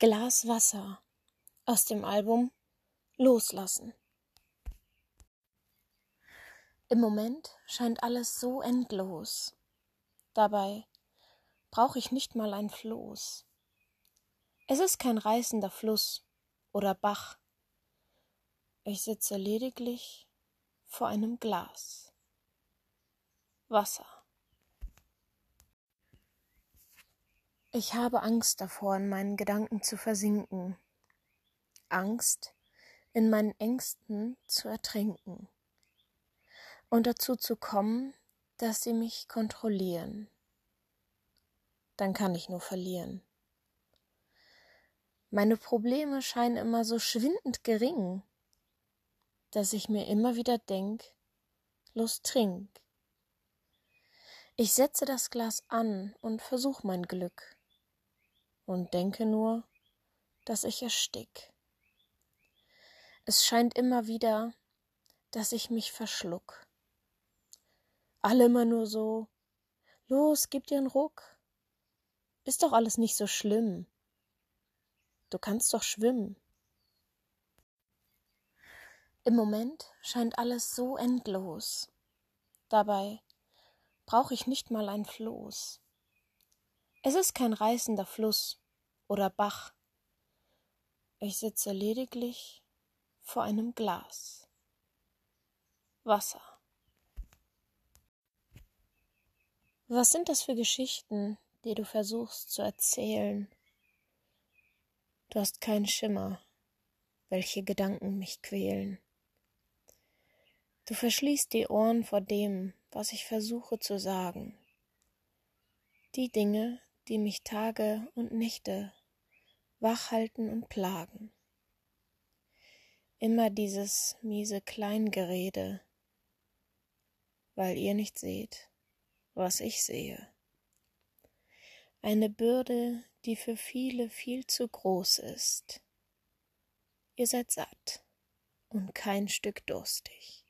Glas Wasser aus dem Album Loslassen. Im Moment scheint alles so endlos. Dabei brauche ich nicht mal ein Floß. Es ist kein reißender Fluss oder Bach. Ich sitze lediglich vor einem Glas Wasser. Ich habe Angst davor, in meinen Gedanken zu versinken. Angst, in meinen Ängsten zu ertrinken. Und dazu zu kommen, dass sie mich kontrollieren. Dann kann ich nur verlieren. Meine Probleme scheinen immer so schwindend gering, dass ich mir immer wieder denk, los trink. Ich setze das Glas an und versuch mein Glück und denke nur, dass ich erstick. Es scheint immer wieder, dass ich mich verschluck. Alle immer nur so, los, gib dir einen Ruck. Ist doch alles nicht so schlimm. Du kannst doch schwimmen. Im Moment scheint alles so endlos. Dabei brauche ich nicht mal ein Floß. Es ist kein reißender Fluss oder Bach. Ich sitze lediglich vor einem Glas Wasser. Was sind das für Geschichten, die du versuchst zu erzählen? Du hast keinen Schimmer, welche Gedanken mich quälen. Du verschließt die Ohren vor dem, was ich versuche zu sagen. Die Dinge, die mich Tage und Nächte wach halten und plagen. Immer dieses miese Kleingerede, weil ihr nicht seht, was ich sehe. Eine Bürde, die für viele viel zu groß ist. Ihr seid satt und kein Stück durstig.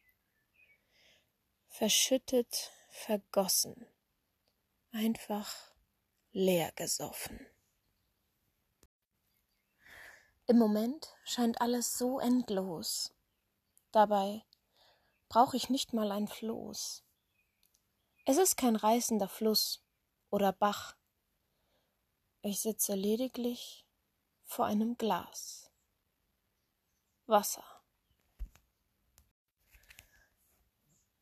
Verschüttet, vergossen, einfach leer gesoffen. Im Moment scheint alles so endlos. Dabei brauche ich nicht mal ein Floß. Es ist kein reißender Fluss oder Bach. Ich sitze lediglich vor einem Glas Wasser.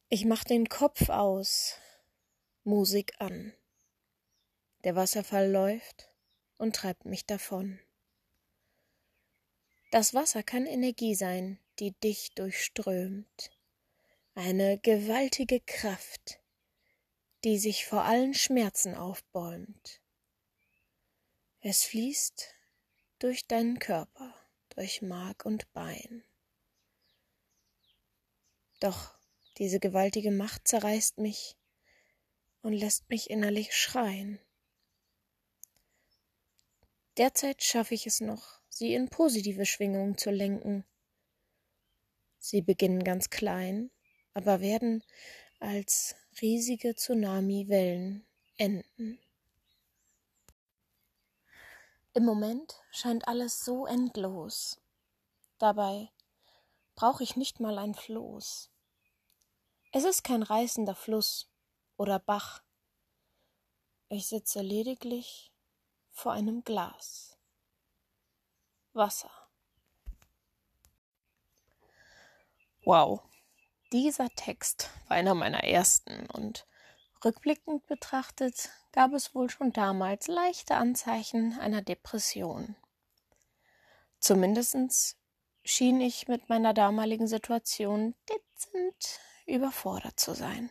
Ich mach den Kopf aus, Musik an. Der Wasserfall läuft und treibt mich davon. Das Wasser kann Energie sein, die dich durchströmt, eine gewaltige Kraft, die sich vor allen Schmerzen aufbäumt. Es fließt durch deinen Körper, durch Mark und Bein. Doch diese gewaltige Macht zerreißt mich und lässt mich innerlich schreien. Derzeit schaffe ich es noch, sie in positive Schwingungen zu lenken. Sie beginnen ganz klein, aber werden als riesige Tsunami-Wellen enden. Im Moment scheint alles so endlos. Dabei brauche ich nicht mal ein Floß. Es ist kein reißender Fluss oder Bach. Ich sitze lediglich vor einem Glas Wasser. Wow, dieser Text war einer meiner ersten und rückblickend betrachtet gab es wohl schon damals leichte Anzeichen einer Depression. Zumindest schien ich mit meiner damaligen Situation dezent überfordert zu sein.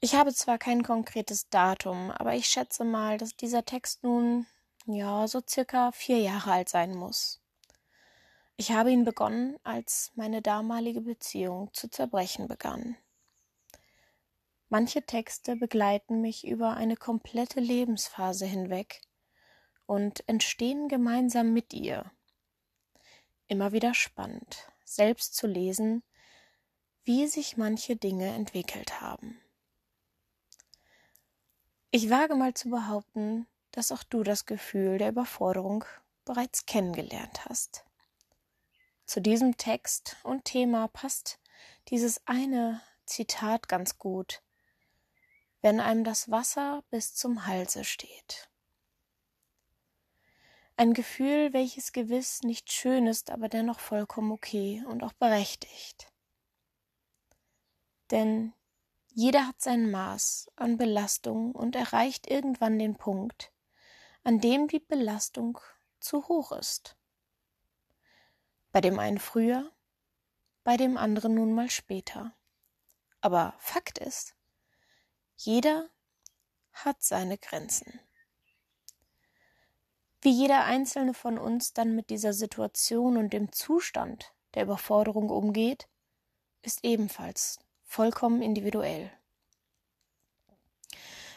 Ich habe zwar kein konkretes Datum, aber ich schätze mal, dass dieser Text nun ja so circa vier Jahre alt sein muss. Ich habe ihn begonnen, als meine damalige Beziehung zu zerbrechen begann. Manche Texte begleiten mich über eine komplette Lebensphase hinweg und entstehen gemeinsam mit ihr. Immer wieder spannend, selbst zu lesen, wie sich manche Dinge entwickelt haben. Ich wage mal zu behaupten, dass auch du das Gefühl der Überforderung bereits kennengelernt hast. Zu diesem Text und Thema passt dieses eine Zitat ganz gut, wenn einem das Wasser bis zum Halse steht. Ein Gefühl, welches gewiss nicht schön ist, aber dennoch vollkommen okay und auch berechtigt. Denn jeder hat sein Maß an Belastung und erreicht irgendwann den Punkt, an dem die Belastung zu hoch ist. Bei dem einen früher, bei dem anderen nun mal später. Aber Fakt ist, jeder hat seine Grenzen. Wie jeder einzelne von uns dann mit dieser Situation und dem Zustand der Überforderung umgeht, ist ebenfalls vollkommen individuell.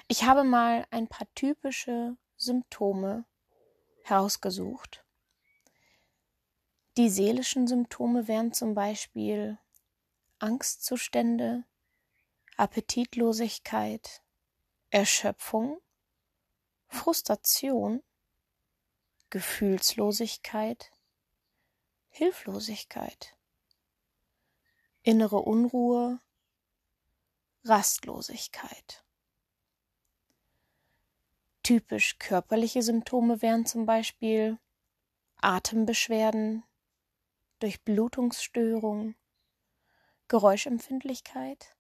Ich habe mal ein paar typische Symptome herausgesucht. Die seelischen Symptome wären zum Beispiel Angstzustände, Appetitlosigkeit, Erschöpfung, Frustration, Gefühlslosigkeit, Hilflosigkeit, innere Unruhe, Rastlosigkeit. Typisch körperliche Symptome wären zum Beispiel Atembeschwerden, Durchblutungsstörung, Geräuschempfindlichkeit,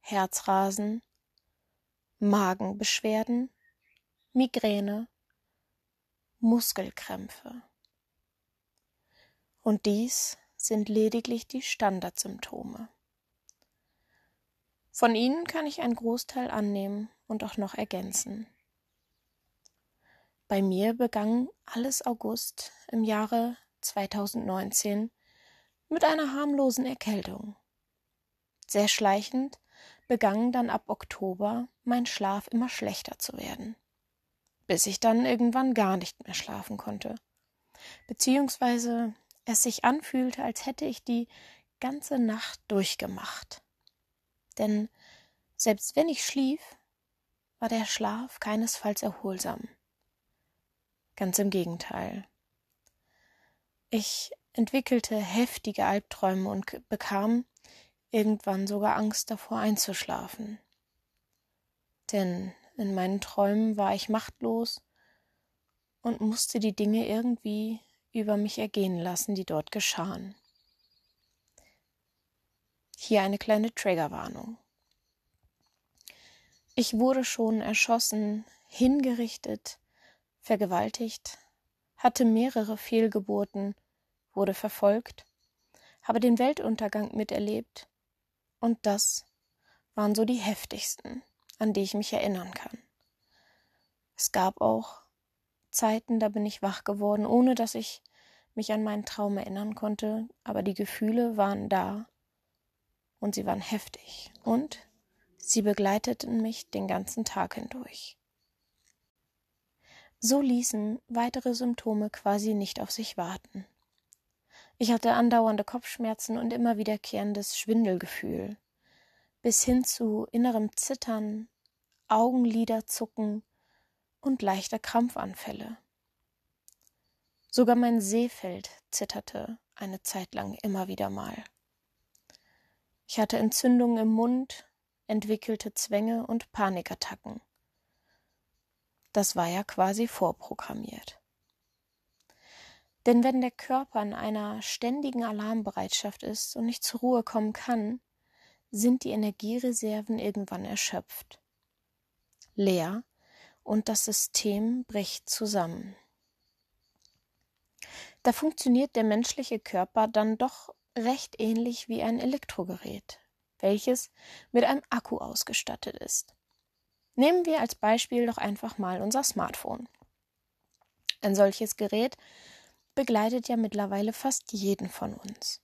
Herzrasen, Magenbeschwerden, Migräne, Muskelkrämpfe. Und dies sind lediglich die Standardsymptome. Von ihnen kann ich einen Großteil annehmen und auch noch ergänzen. Bei mir begann alles August im Jahre 2019 mit einer harmlosen Erkältung. Sehr schleichend begann dann ab Oktober mein Schlaf immer schlechter zu werden, bis ich dann irgendwann gar nicht mehr schlafen konnte, beziehungsweise es sich anfühlte, als hätte ich die ganze Nacht durchgemacht. Denn selbst wenn ich schlief, war der Schlaf keinesfalls erholsam. Ganz im Gegenteil. Ich entwickelte heftige Albträume und bekam irgendwann sogar Angst davor einzuschlafen. Denn in meinen Träumen war ich machtlos und musste die Dinge irgendwie über mich ergehen lassen, die dort geschahen. Hier eine kleine Triggerwarnung. Ich wurde schon erschossen, hingerichtet, vergewaltigt, hatte mehrere Fehlgeburten, wurde verfolgt, habe den Weltuntergang miterlebt, und das waren so die heftigsten, an die ich mich erinnern kann. Es gab auch Zeiten, da bin ich wach geworden, ohne dass ich mich an meinen Traum erinnern konnte, aber die Gefühle waren da und sie waren heftig und sie begleiteten mich den ganzen Tag hindurch. So ließen weitere Symptome quasi nicht auf sich warten. Ich hatte andauernde Kopfschmerzen und immer wiederkehrendes Schwindelgefühl, bis hin zu innerem Zittern, Augenliderzucken und leichter Krampfanfälle. Sogar mein Sehfeld zitterte eine Zeit lang immer wieder mal. Ich hatte Entzündungen im Mund, entwickelte Zwänge und Panikattacken. Das war ja quasi vorprogrammiert. Denn wenn der Körper in einer ständigen Alarmbereitschaft ist und nicht zur Ruhe kommen kann, sind die Energiereserven irgendwann erschöpft, leer und das System bricht zusammen. Da funktioniert der menschliche Körper dann doch recht ähnlich wie ein Elektrogerät, welches mit einem Akku ausgestattet ist. Nehmen wir als Beispiel doch einfach mal unser Smartphone. Ein solches Gerät begleitet ja mittlerweile fast jeden von uns.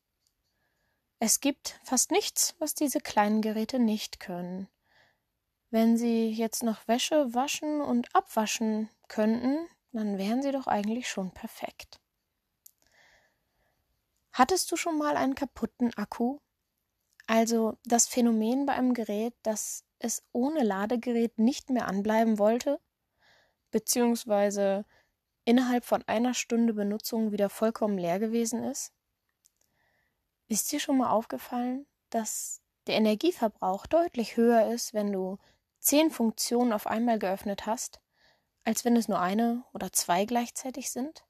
Es gibt fast nichts, was diese kleinen Geräte nicht können. Wenn sie jetzt noch Wäsche waschen und abwaschen könnten, dann wären sie doch eigentlich schon perfekt. Hattest du schon mal einen kaputten Akku? Also das Phänomen bei einem Gerät, dass es ohne Ladegerät nicht mehr anbleiben wollte? beziehungsweise innerhalb von einer Stunde Benutzung wieder vollkommen leer gewesen ist? Ist dir schon mal aufgefallen, dass der Energieverbrauch deutlich höher ist, wenn du zehn Funktionen auf einmal geöffnet hast, als wenn es nur eine oder zwei gleichzeitig sind?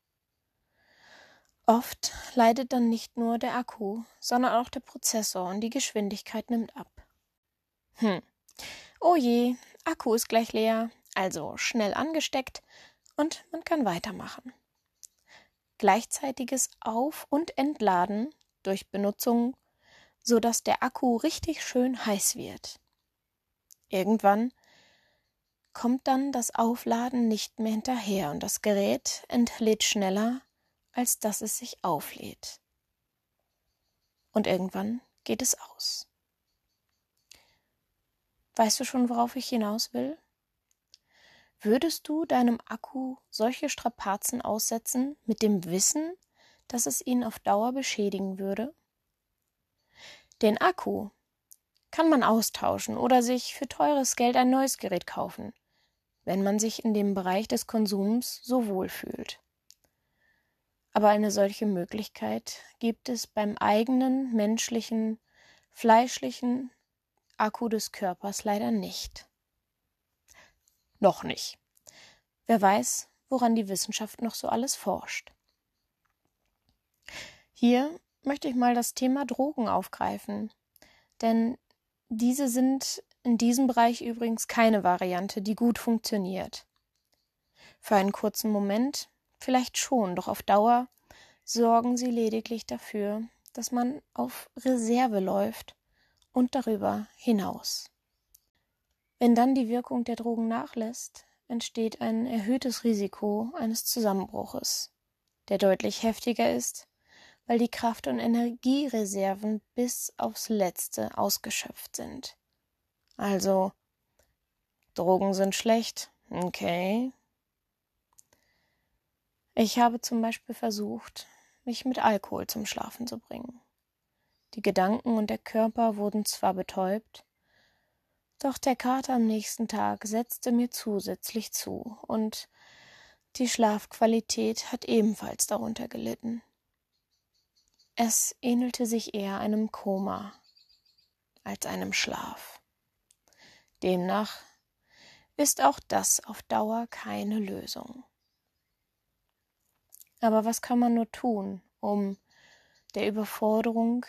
Oft leidet dann nicht nur der Akku, sondern auch der Prozessor und die Geschwindigkeit nimmt ab. Hm. Oh je, Akku ist gleich leer, also schnell angesteckt und man kann weitermachen. Gleichzeitiges Auf- und Entladen durch Benutzung, sodass der Akku richtig schön heiß wird. Irgendwann kommt dann das Aufladen nicht mehr hinterher und das Gerät entlädt schneller, als dass es sich auflädt. Und irgendwann geht es aus. Weißt du schon, worauf ich hinaus will? Würdest du deinem Akku solche Strapazen aussetzen mit dem Wissen, dass es ihn auf Dauer beschädigen würde? Den Akku kann man austauschen oder sich für teures Geld ein neues Gerät kaufen, wenn man sich in dem Bereich des Konsums so wohl fühlt. Aber eine solche Möglichkeit gibt es beim eigenen menschlichen, fleischlichen Akku des Körpers leider nicht. Noch nicht. Wer weiß, woran die Wissenschaft noch so alles forscht. Hier möchte ich mal das Thema Drogen aufgreifen, denn diese sind in diesem Bereich übrigens keine Variante, die gut funktioniert. Für einen kurzen Moment vielleicht schon, doch auf Dauer sorgen sie lediglich dafür, dass man auf Reserve läuft und darüber hinaus. Wenn dann die Wirkung der Drogen nachlässt, entsteht ein erhöhtes Risiko eines Zusammenbruches, der deutlich heftiger ist, weil die Kraft- und Energiereserven bis aufs letzte ausgeschöpft sind. Also, Drogen sind schlecht, okay. Ich habe zum Beispiel versucht, mich mit Alkohol zum Schlafen zu bringen. Die Gedanken und der Körper wurden zwar betäubt, doch der Kater am nächsten Tag setzte mir zusätzlich zu, und die Schlafqualität hat ebenfalls darunter gelitten. Es ähnelte sich eher einem Koma als einem Schlaf. Demnach ist auch das auf Dauer keine Lösung. Aber was kann man nur tun, um der Überforderung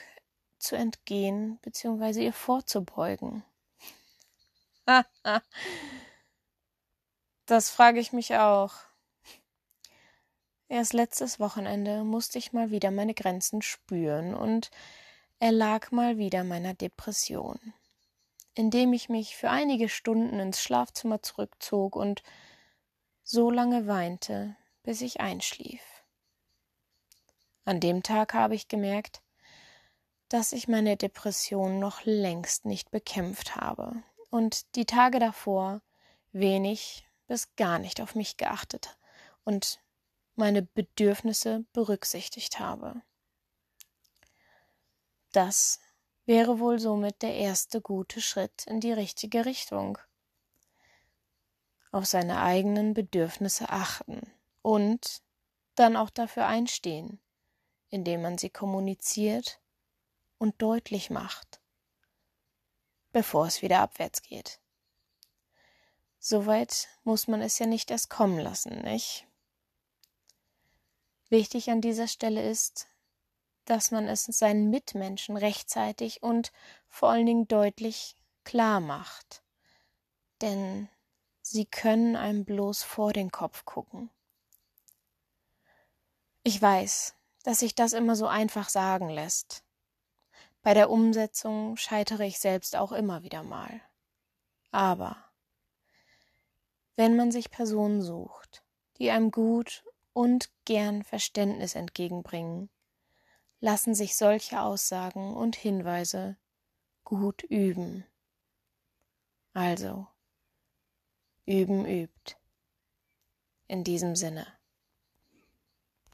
zu entgehen bzw. ihr vorzubeugen? das frage ich mich auch. Erst letztes Wochenende musste ich mal wieder meine Grenzen spüren und erlag mal wieder meiner Depression, indem ich mich für einige Stunden ins Schlafzimmer zurückzog und so lange weinte, bis ich einschlief. An dem Tag habe ich gemerkt, dass ich meine Depression noch längst nicht bekämpft habe und die Tage davor wenig bis gar nicht auf mich geachtet und meine Bedürfnisse berücksichtigt habe. Das wäre wohl somit der erste gute Schritt in die richtige Richtung. Auf seine eigenen Bedürfnisse achten und dann auch dafür einstehen, indem man sie kommuniziert und deutlich macht bevor es wieder abwärts geht. Soweit muss man es ja nicht erst kommen lassen, nicht? Wichtig an dieser Stelle ist, dass man es seinen Mitmenschen rechtzeitig und vor allen Dingen deutlich klar macht. Denn sie können einem bloß vor den Kopf gucken. Ich weiß, dass sich das immer so einfach sagen lässt. Bei der Umsetzung scheitere ich selbst auch immer wieder mal. Aber wenn man sich Personen sucht, die einem gut und gern Verständnis entgegenbringen, lassen sich solche Aussagen und Hinweise gut üben. Also, üben übt. In diesem Sinne.